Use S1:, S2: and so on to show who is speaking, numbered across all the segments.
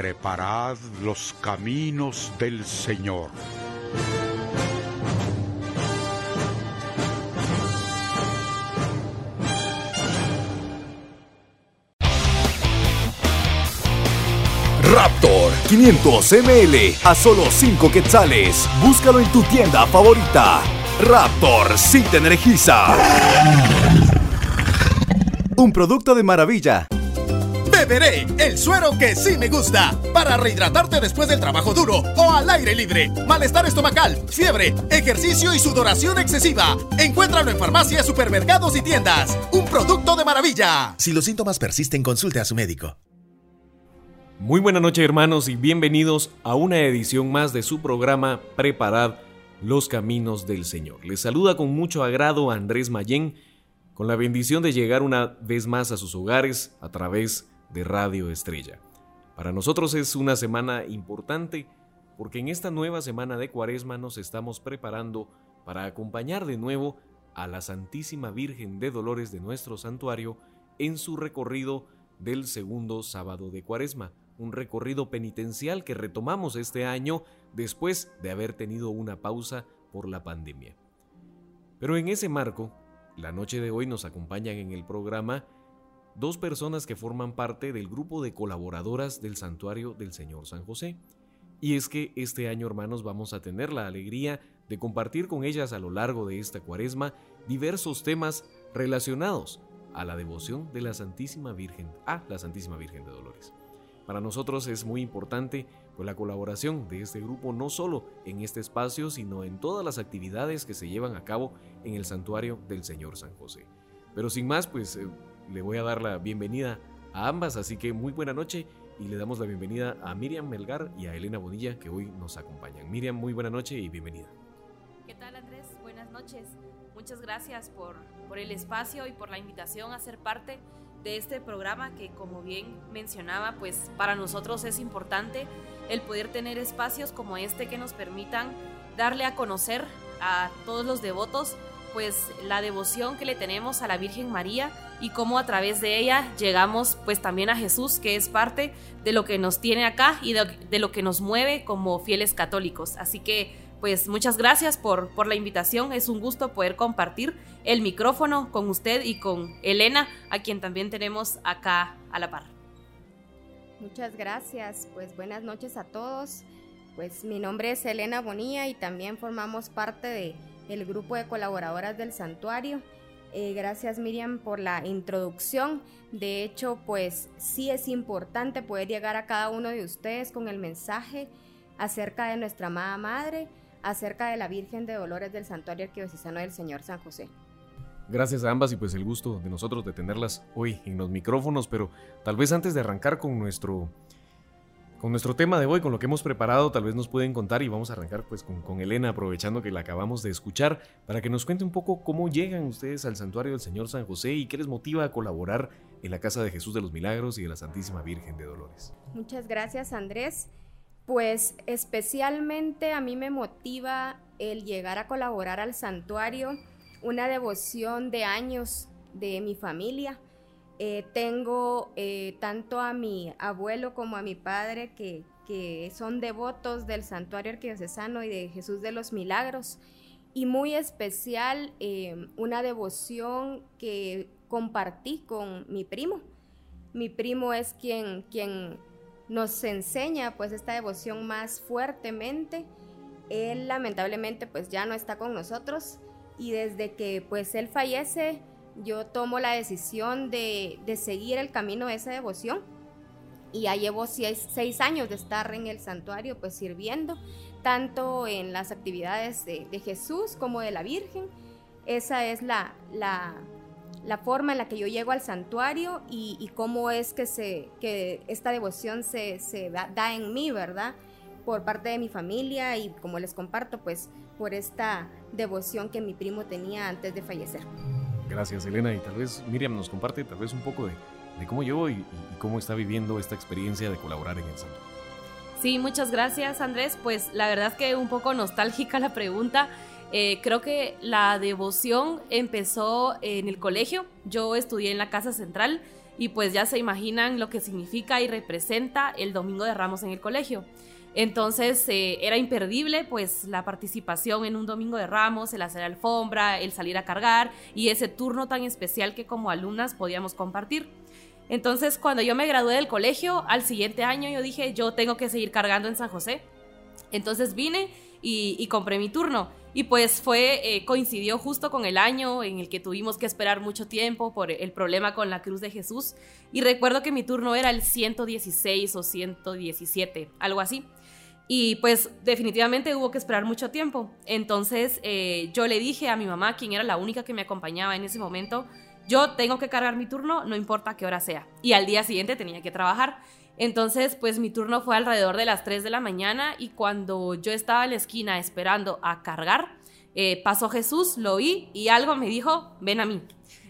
S1: Preparad los caminos del Señor.
S2: Raptor 500 ml a solo 5 quetzales. Búscalo en tu tienda favorita. Raptor sí te energiza. Un producto de maravilla.
S3: Beberé el suero que sí me gusta para rehidratarte después del trabajo duro o al aire libre. Malestar estomacal, fiebre, ejercicio y sudoración excesiva. Encuéntralo en farmacias, supermercados y tiendas. Un producto de maravilla.
S4: Si los síntomas persisten, consulte a su médico.
S5: Muy buena noche hermanos y bienvenidos a una edición más de su programa Preparad los Caminos del Señor. Les saluda con mucho agrado Andrés Mayén, con la bendición de llegar una vez más a sus hogares a través de Radio Estrella. Para nosotros es una semana importante porque en esta nueva semana de Cuaresma nos estamos preparando para acompañar de nuevo a la Santísima Virgen de Dolores de nuestro santuario en su recorrido del segundo sábado de Cuaresma un recorrido penitencial que retomamos este año después de haber tenido una pausa por la pandemia. Pero en ese marco, la noche de hoy nos acompañan en el programa dos personas que forman parte del grupo de colaboradoras del Santuario del Señor San José. Y es que este año, hermanos, vamos a tener la alegría de compartir con ellas a lo largo de esta cuaresma diversos temas relacionados a la devoción de la Santísima Virgen, a la Santísima Virgen de Dolores. Para nosotros es muy importante pues, la colaboración de este grupo no solo en este espacio, sino en todas las actividades que se llevan a cabo en el santuario del Señor San José. Pero sin más, pues eh, le voy a dar la bienvenida a ambas, así que muy buena noche y le damos la bienvenida a Miriam Melgar y a Elena Bonilla que hoy nos acompañan. Miriam, muy buena noche y bienvenida.
S6: ¿Qué tal Andrés? Buenas noches. Muchas gracias por, por el espacio y por la invitación a ser parte de este programa que como bien mencionaba, pues para nosotros es importante el poder tener espacios como este que nos permitan darle a conocer a todos los devotos pues la devoción que le tenemos a la Virgen María y cómo a través de ella llegamos pues también a Jesús que es parte de lo que nos tiene acá y de, lo que nos mueve como fieles católicos. Así que pues muchas gracias por, por la invitación. Es un gusto poder compartir el micrófono con usted y con Elena, a quien también tenemos acá a la par.
S7: Muchas gracias. Pues buenas noches a todos. Pues mi nombre es Elena Bonilla y también formamos parte de el grupo de colaboradoras del santuario. Eh, gracias Miriam por la introducción. De hecho, pues sí es importante poder llegar a cada uno de ustedes con el mensaje acerca de nuestra amada madre acerca de la Virgen de Dolores del Santuario Arquidiocesano del Señor San José.
S5: Gracias a ambas y pues el gusto de nosotros de tenerlas hoy en los micrófonos, pero tal vez antes de arrancar con nuestro con nuestro tema de hoy, con lo que hemos preparado, tal vez nos pueden contar y vamos a arrancar pues con, con, Elena, aprovechando que la acabamos de escuchar, para que nos cuente un poco cómo llegan ustedes al santuario del Señor San José y qué les motiva a colaborar en la Casa de Jesús de los Milagros y de la Santísima Virgen de Dolores.
S7: Muchas gracias Andrés pues especialmente a mí me motiva el llegar a colaborar al santuario, una devoción de años de mi familia. Eh, tengo eh, tanto a mi abuelo como a mi padre que, son devotos del santuario arquidiocesano y de Jesús de los Milagros. Y muy especial eh, una devoción que compartí con mi primo. Mi primo es quien, quien nos enseña pues esta devoción más fuertemente. Él lamentablemente pues ya no está con nosotros y desde que pues él fallece yo tomo la decisión de, seguir el camino de esa devoción y ya llevo seis, años de estar en el santuario pues sirviendo tanto en las actividades de, Jesús como de la Virgen. Esa es la, la, la forma en la que yo llego al santuario y, cómo es que, se, que esta devoción se, da, en mí, ¿verdad? por parte de mi familia y como les comparto, pues por esta devoción que mi primo tenía antes de fallecer.
S5: Gracias Elena y tal vez Miriam nos comparte tal vez un poco de, cómo yo y, cómo está viviendo esta experiencia de colaborar en el santo.
S6: Sí, muchas gracias Andrés. Pues la verdad que un poco nostálgica la pregunta. Eh, creo que la devoción empezó en el colegio. Yo estudié en la Casa Central y pues ya se imaginan lo que significa y representa el Domingo de Ramos en el colegio. Entonces eh, era imperdible pues la participación en un Domingo de Ramos, el hacer alfombra, el salir a cargar y ese turno tan especial que como alumnas podíamos compartir. Entonces cuando yo me gradué del colegio, al siguiente año yo dije yo tengo que seguir cargando en San José. Entonces vine y, compré mi turno. Y pues fue, eh, coincidió justo con el año en el que tuvimos que esperar mucho tiempo por el problema con la cruz de Jesús. Y recuerdo que mi turno era el 116 o 117, algo así. Y pues definitivamente hubo que esperar mucho tiempo. Entonces eh, yo le dije a mi mamá, quien era la única que me acompañaba en ese momento, yo tengo que cargar mi turno, no importa qué hora sea. Y al día siguiente tenía que trabajar. Entonces, pues mi turno fue alrededor de las 3 de la mañana y cuando yo estaba en la esquina esperando a cargar, eh, pasó Jesús, lo vi y algo me dijo, ven a mí.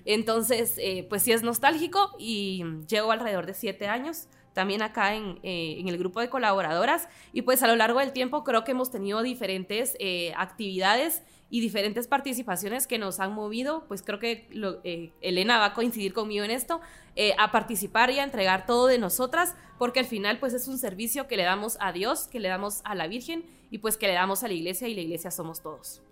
S6: Entonces, eh, pues sí es nostálgico y llevo alrededor de 7 años también acá en, eh, en, el grupo de colaboradoras y pues a lo largo del tiempo creo que hemos tenido diferentes actividades y diferentes participaciones que nos han movido, pues creo que eh, Elena va a coincidir conmigo en esto, eh, a participar y a entregar todo de nosotras, porque al final pues es un servicio que le damos a Dios, que le damos a la Virgen y pues que le damos a la iglesia y la iglesia somos todos.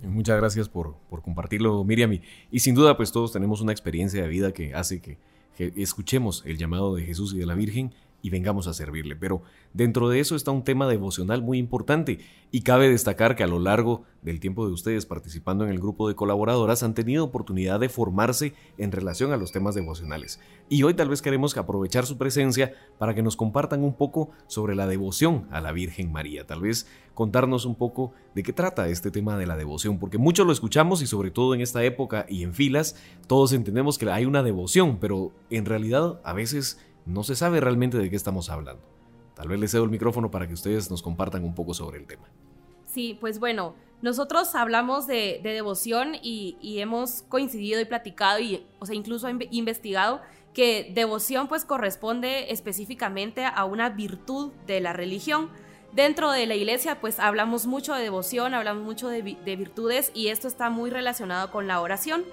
S5: Muchas gracias por, por compartirlo, Miriam. Y, y, sin duda, pues todos tenemos una experiencia de vida que hace que, que escuchemos el llamado de Jesús y de la Virgen y vengamos a servirle. Pero dentro de eso está un tema devocional muy importante y cabe destacar que a lo largo del tiempo de ustedes participando en el grupo de colaboradoras han tenido oportunidad de formarse en relación a los temas devocionales. Y hoy tal vez queremos aprovechar su presencia para que nos compartan un poco sobre la devoción a la Virgen María. Tal vez contarnos un poco de qué trata este tema de la devoción, porque mucho lo escuchamos y sobre todo en esta época y en filas, todos entendemos que hay una devoción, pero en realidad a veces no se sabe realmente de qué estamos hablando. Tal vez les cedo el micrófono para que ustedes nos compartan un poco sobre el tema.
S6: Sí, pues bueno, nosotros hablamos de, devoción y, hemos coincidido y platicado y, o sea, incluso investigado que devoción pues corresponde específicamente a una virtud de la religión. Dentro de la iglesia pues hablamos mucho de devoción, hablamos mucho de, virtudes y esto está muy relacionado con la oración.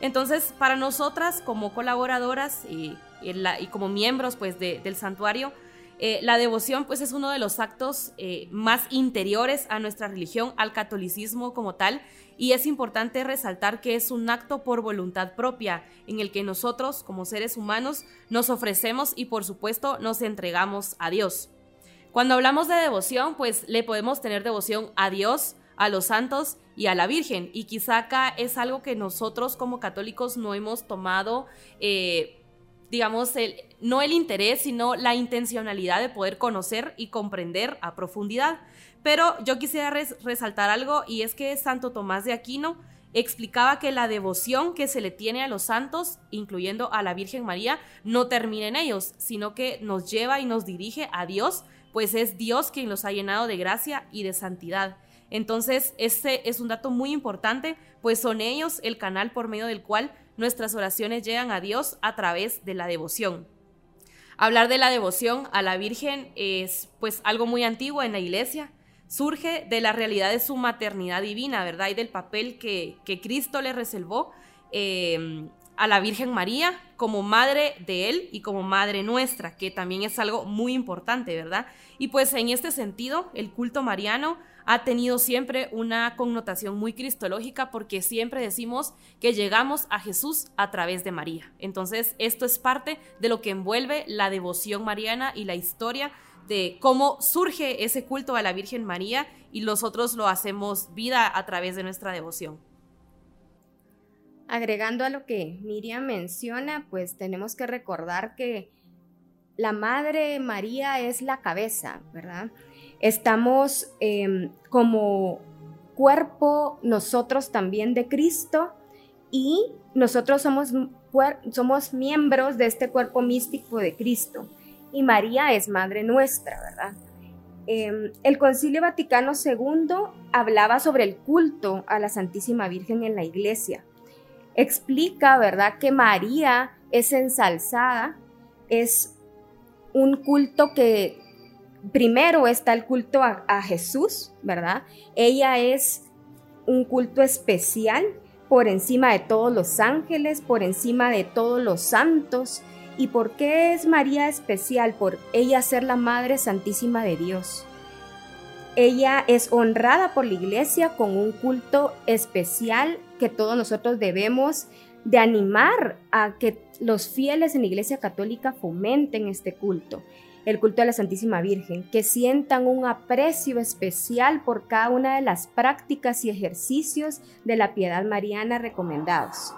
S6: Entonces, para nosotras como colaboradoras y y como miembros pues del santuario, eh, la devoción pues es uno de los actos eh, más interiores a nuestra religión, al catolicismo como tal, y es importante resaltar que es un acto por voluntad propia en el que nosotros como seres humanos nos ofrecemos y por supuesto nos entregamos a Dios. Cuando hablamos de devoción pues le podemos tener devoción a Dios, a los santos y a la Virgen, y quizá acá es algo que nosotros como católicos no hemos tomado. Eh, digamos, el, no el interés, sino la intencionalidad de poder conocer y comprender a profundidad. Pero yo quisiera resaltar algo y es que Santo Tomás de Aquino explicaba que la devoción que se le tiene a los santos, incluyendo a la Virgen María, no termina en ellos, sino que nos lleva y nos dirige a Dios, pues es Dios quien los ha llenado de gracia y de santidad. Entonces, este es un dato muy importante, pues son ellos el canal por medio del cual nuestras oraciones llegan a Dios a través de la devoción. Hablar de la devoción a la Virgen es pues algo muy antiguo en la iglesia. Surge de la realidad de su maternidad divina, ¿verdad? Y del papel que, Cristo le reservó eh, a la Virgen María como madre de Él y como madre nuestra, que también es algo muy importante, ¿verdad? Y pues en este sentido, el culto mariano ha tenido siempre una connotación muy cristológica porque siempre decimos que llegamos a Jesús a través de María. Entonces, esto es parte de lo que envuelve la devoción mariana y la historia de cómo surge ese culto a la Virgen María y nosotros lo hacemos vida a través de nuestra devoción.
S7: Agregando a lo que Miriam menciona, pues tenemos que recordar que la Madre María es la cabeza, ¿verdad? Estamos em, como cuerpo nosotros también de Cristo y nosotros somos, somos miembros de este cuerpo místico de Cristo y María es Madre nuestra, ¿verdad? Em, el Concilio Vaticano II hablaba sobre el culto a la Santísima Virgen en la iglesia. Explica, ¿verdad?, que María es ensalzada, es un culto que primero está el culto a, Jesús, ¿verdad? Ella es un culto especial por encima de todos los ángeles, por encima de todos los santos. ¿Y por qué es María especial? Por ella ser la Madre Santísima de Dios. Ella es honrada por la iglesia con un culto especial que todos nosotros debemos de animar a que los fieles en la iglesia católica fomenten este culto el culto a la Santísima Virgen, que sientan un aprecio especial por cada una de las prácticas y ejercicios de la piedad mariana recomendados.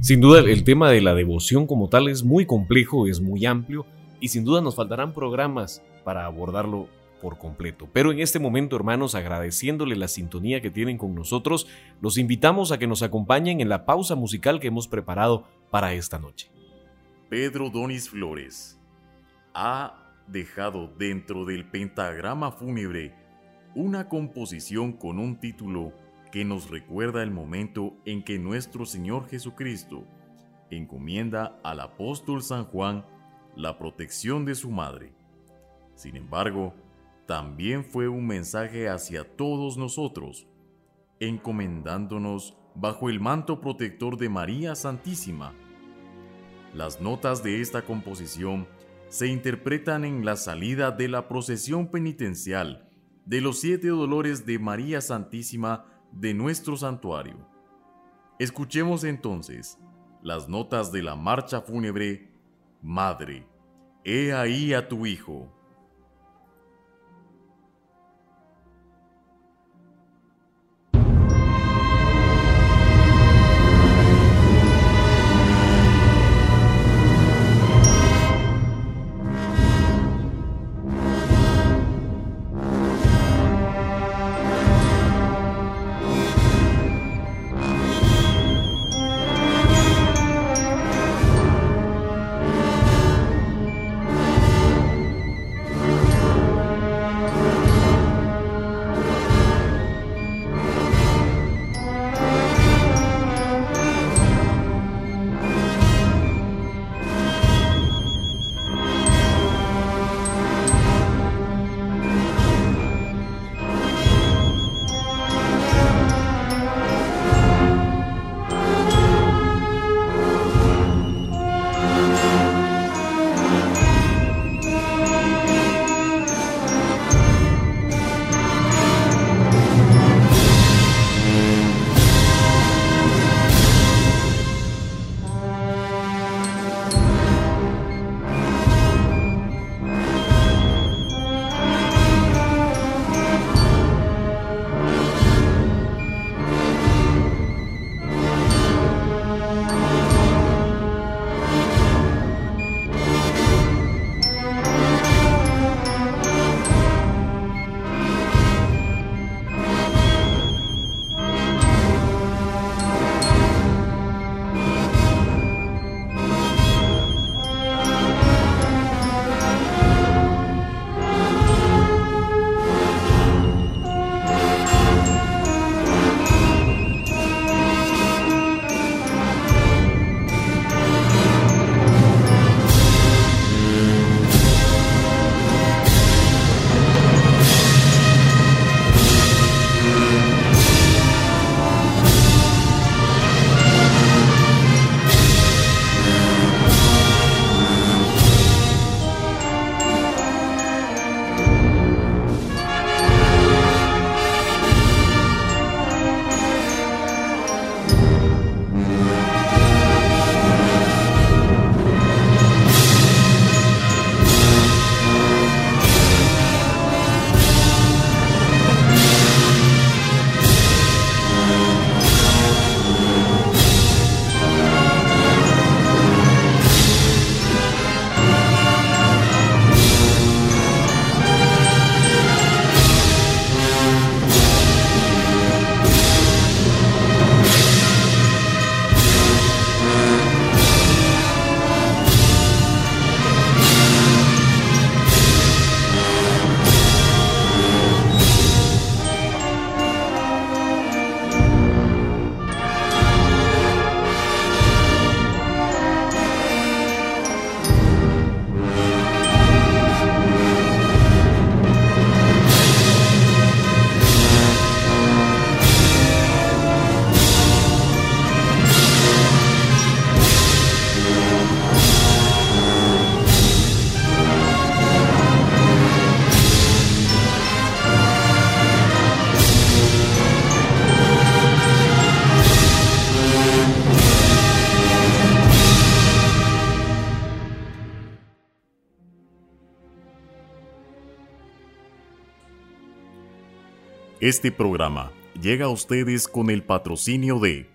S5: Sin duda el tema de la devoción como tal es muy complejo, es muy amplio y sin duda nos faltarán programas para abordarlo por completo. Pero en este momento, hermanos, agradeciéndole la sintonía que tienen con nosotros, los invitamos a que nos acompañen en la pausa musical que hemos preparado para esta noche.
S8: Pedro Donis Flores ha dejado dentro del pentagrama fúnebre una composición con un título que nos recuerda el momento en que nuestro Señor Jesucristo encomienda al apóstol San Juan la protección de su madre. Sin embargo, también fue un mensaje hacia todos nosotros, encomendándonos bajo el manto protector de María Santísima. Las notas de esta composición se interpretan en la salida de la procesión penitencial de los siete dolores de María Santísima de nuestro santuario. Escuchemos entonces las notas de la marcha fúnebre Madre, he ahí a tu Hijo. Este programa llega a ustedes con el patrocinio de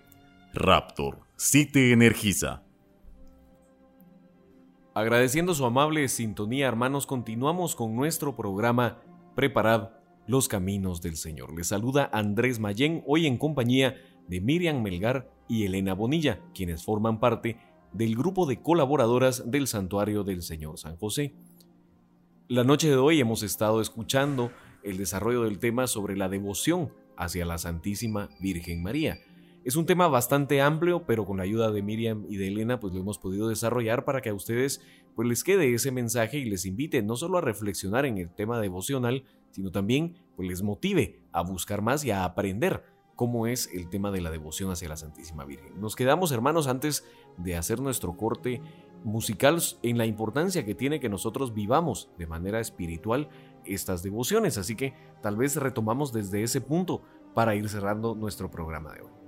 S8: Raptor, si te energiza.
S5: Agradeciendo su amable sintonía, hermanos, continuamos con nuestro programa Preparad los caminos del Señor. Les saluda Andrés Mayén, hoy en compañía de Miriam Melgar y Elena Bonilla, quienes forman parte del grupo de colaboradoras del Santuario del Señor San José. La noche de hoy hemos estado escuchando el desarrollo del tema sobre la devoción hacia la Santísima Virgen María. Es un tema bastante amplio, pero con la ayuda de Miriam y de Elena, pues lo hemos podido desarrollar para que a ustedes pues les quede ese mensaje y les invite no solo a reflexionar en el tema devocional, sino también pues les motive a buscar más y a aprender cómo es el tema de la devoción hacia la Santísima Virgen. Nos quedamos, hermanos, antes de hacer nuestro corte musical en la importancia que tiene que nosotros vivamos de manera espiritual estas devociones. Así que tal vez retomamos desde ese punto para ir cerrando nuestro programa de hoy.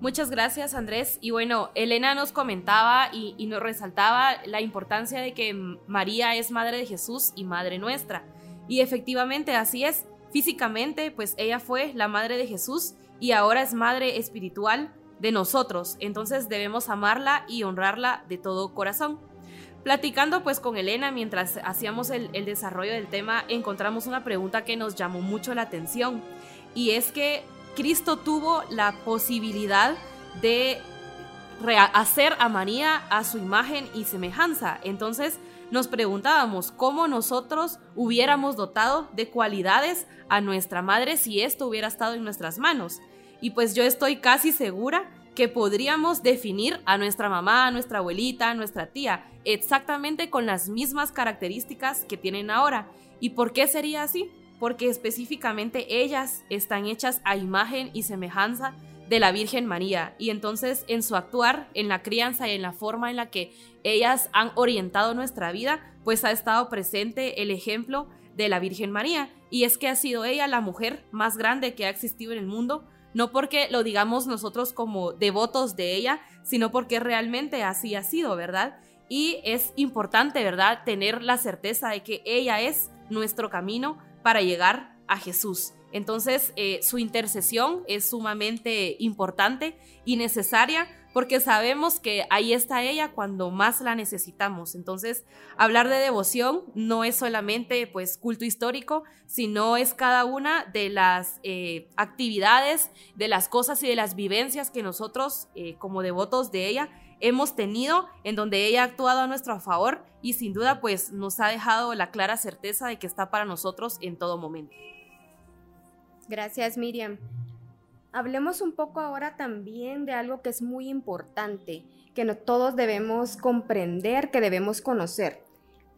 S6: Muchas gracias Andrés. Y bueno, Elena nos comentaba y, nos resaltaba la importancia de que María es Madre de Jesús y Madre nuestra. Y efectivamente así es. Físicamente, pues ella fue la Madre de Jesús y ahora es Madre espiritual de nosotros. Entonces debemos amarla y honrarla de todo corazón. Platicando pues con Elena mientras hacíamos el, desarrollo del tema, encontramos una pregunta que nos llamó mucho la atención y es que Cristo tuvo la posibilidad de hacer a María a su imagen y semejanza. Entonces nos preguntábamos cómo nosotros hubiéramos dotado de cualidades a nuestra madre si esto hubiera estado en nuestras manos. Y pues yo estoy casi segura que podríamos definir a nuestra mamá, nuestra abuelita, nuestra tía, exactamente con las mismas características que tienen ahora. ¿Y por qué sería así? Porque específicamente ellas están hechas a imagen y semejanza de la Virgen María y entonces en su actuar, en la crianza y en la forma en la que ellas han orientado nuestra vida, pues ha estado presente el ejemplo de la Virgen María y es que ha sido ella la mujer más grande que ha existido en el mundo, no porque lo digamos nosotros como devotos de ella, sino porque realmente así ha sido, ¿verdad? Y es importante, ¿verdad?, tener la certeza de que ella es nuestro camino para llegar a Jesús. Entonces, eh, su intercesión es sumamente importante y necesaria porque sabemos que ahí está ella cuando más la necesitamos. Entonces, hablar de devoción no es solamente pues culto histórico, sino es cada una de las eh, actividades, de las cosas y de las vivencias que nosotros eh, como devotos de ella hemos tenido, en donde ella ha actuado a nuestro favor y sin duda pues nos ha dejado la clara certeza de que está para nosotros en todo momento.
S7: Gracias Miriam. Hablemos un poco ahora también de algo que es muy importante, que no todos debemos comprender, que debemos conocer.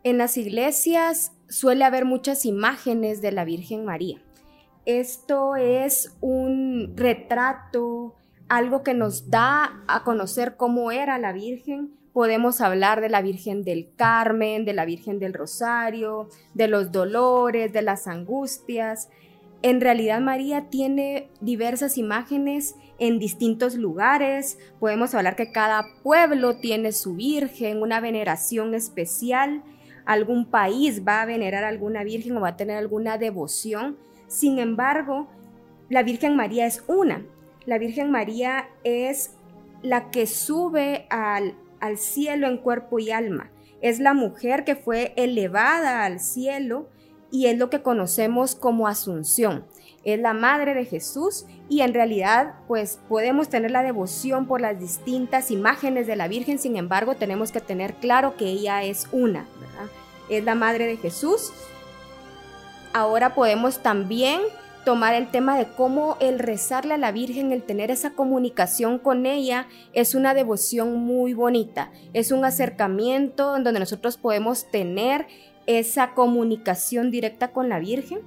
S7: En las iglesias suele haber muchas imágenes de la Virgen María. Esto es un retrato, algo que nos da a conocer cómo era la Virgen. Podemos hablar de la Virgen del Carmen, de la Virgen del Rosario, de los dolores, de las angustias. En realidad María tiene diversas imágenes en distintos lugares. Podemos hablar que cada pueblo tiene su virgen, una veneración especial. Algún país va a venerar a alguna virgen o va a tener alguna devoción. Sin embargo, la Virgen María es una. La Virgen María es la que sube al, al cielo en cuerpo y alma. Es la mujer que fue elevada al cielo y es lo que conocemos como Asunción. Es la madre de Jesús y en realidad pues podemos tener la devoción por las distintas imágenes de la Virgen, sin embargo tenemos que tener claro que ella es una, es la madre de Jesús. Ahora podemos también tomar el tema de cómo el rezarle a la Virgen, el tener esa comunicación con ella, es una devoción muy bonita, es un acercamiento en donde nosotros podemos tener esa comunicación directa con la Virgen.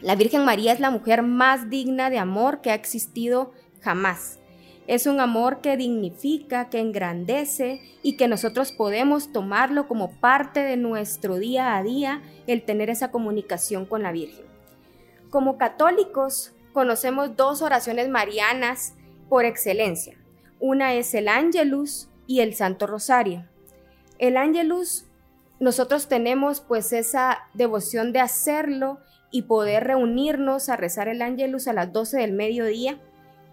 S7: La Virgen María es la mujer más digna de amor que ha existido jamás. Es un amor que dignifica, que engrandece y que nosotros podemos tomarlo como parte de nuestro día a día, el tener esa comunicación con la Virgen. Como católicos, conocemos dos oraciones marianas por excelencia. Una es el Ángelus y el Santo Rosario. El Ángelus nosotros tenemos pues esa devoción de hacerlo y poder reunirnos a rezar el ángelus a las 12 del mediodía,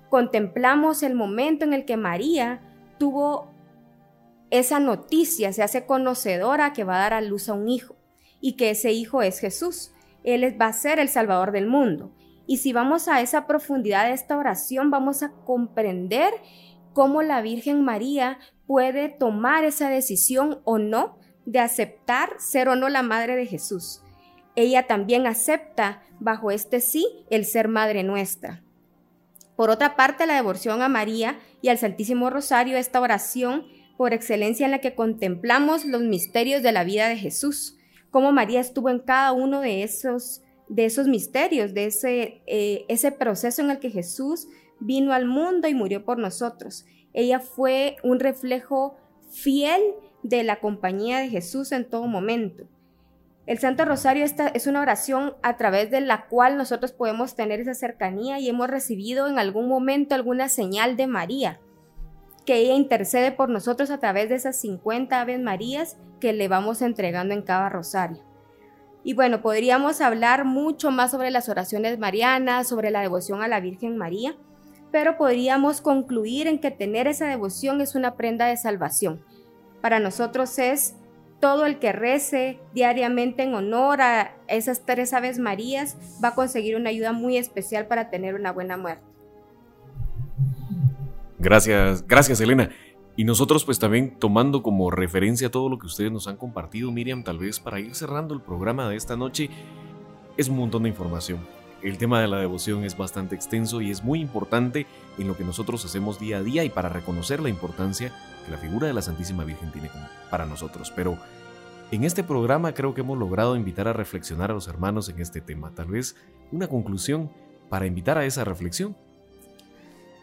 S7: contemplamos el momento en el que María tuvo esa noticia, se hace conocedora que va a dar a luz a un hijo y que ese hijo es Jesús. Él va a ser el Salvador del mundo. Y si vamos a esa profundidad de esta oración, vamos a comprender cómo la Virgen María puede tomar esa decisión o no de aceptar ser o no la madre de Jesús. Ella también acepta bajo este sí el ser madre nuestra. Por otra parte, la devoción a María y al Santísimo Rosario, esta oración por excelencia en la que contemplamos los misterios de la vida de Jesús, cómo María estuvo en cada uno de esos, de esos misterios, de ese, eh, ese proceso en el que Jesús vino al mundo y murió por nosotros. Ella fue un reflejo fiel de la compañía de Jesús en todo momento. El Santo Rosario es una oración a través de la cual nosotros podemos tener esa cercanía y hemos recibido en algún momento alguna señal de María, que ella intercede por nosotros a través de esas 50 Aves Marías que le vamos entregando en cada rosario. Y bueno, podríamos hablar mucho más sobre las oraciones marianas, sobre la devoción a la Virgen María, pero podríamos concluir en que tener esa devoción es una prenda de salvación. Para nosotros es todo el que rece diariamente en honor a esas tres Aves Marías va a conseguir una ayuda muy especial para tener una buena muerte.
S5: Gracias, gracias Elena. Y nosotros pues también tomando como referencia todo lo que ustedes nos han compartido, Miriam, tal vez para ir cerrando el programa de esta noche, es un montón de información. El tema de la devoción es bastante extenso y es muy importante en lo que nosotros hacemos día a día y para reconocer la importancia que la figura de la Santísima Virgen tiene para nosotros. Pero en este programa creo que hemos logrado invitar a reflexionar a los hermanos en este tema. Tal vez una conclusión para invitar a esa reflexión.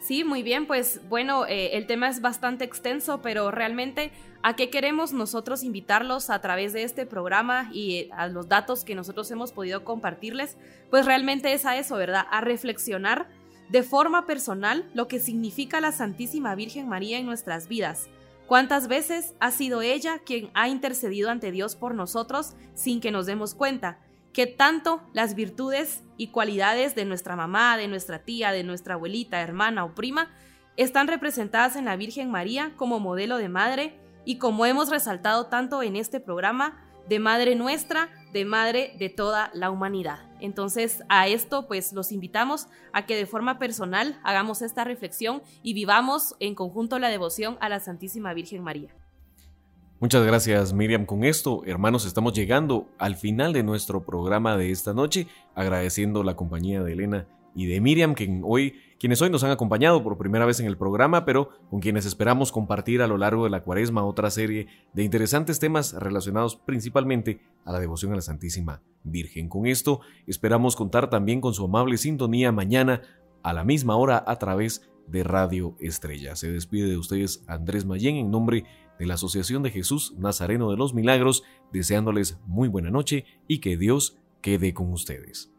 S6: Sí, muy bien, pues bueno, eh, el tema es bastante extenso, pero realmente a qué queremos nosotros invitarlos a través de este programa y eh, a los datos que nosotros hemos podido compartirles, pues realmente es a eso, ¿verdad? A reflexionar de forma personal lo que significa la Santísima Virgen María en nuestras vidas. ¿Cuántas veces ha sido ella quien ha intercedido ante Dios por nosotros sin que nos demos cuenta? Que tanto las virtudes y cualidades de nuestra mamá, de nuestra tía, de nuestra abuelita, hermana o prima están representadas en la Virgen María como modelo de madre y como hemos resaltado tanto en este programa, de madre nuestra, de madre de toda la humanidad. Entonces, a esto pues los invitamos a que de forma personal hagamos esta reflexión y vivamos en conjunto la devoción a la Santísima Virgen María.
S5: Muchas gracias Miriam. Con esto, hermanos, estamos llegando al final de nuestro programa de esta noche, agradeciendo la compañía de Elena y de Miriam, que hoy, quienes hoy nos han acompañado por primera vez en el programa, pero con quienes esperamos compartir a lo largo de la cuaresma otra serie de interesantes temas relacionados principalmente a la devoción a la Santísima Virgen. Con esto esperamos contar también con su amable sintonía mañana a la misma hora a través de Radio Estrella. Se despide de ustedes Andrés Mayén en nombre de la Asociación de Jesús Nazareno de los Milagros, deseándoles muy buena noche y que Dios quede con ustedes.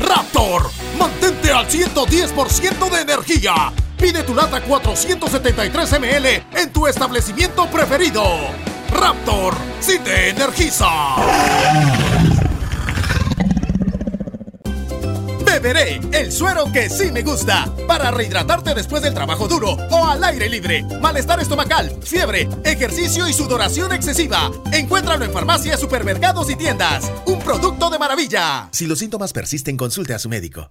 S3: Raptor, mantente al 110% de energía. Pide tu lata 473 ml en tu establecimiento preferido. Raptor, si te energiza. Beberé el suero que sí me gusta para rehidratarte después del trabajo duro o al aire libre. Malestar estomacal, fiebre, ejercicio y sudoración excesiva. Encuéntralo en farmacias, supermercados y tiendas. Un producto de maravilla.
S4: Si los síntomas persisten, consulte a su médico.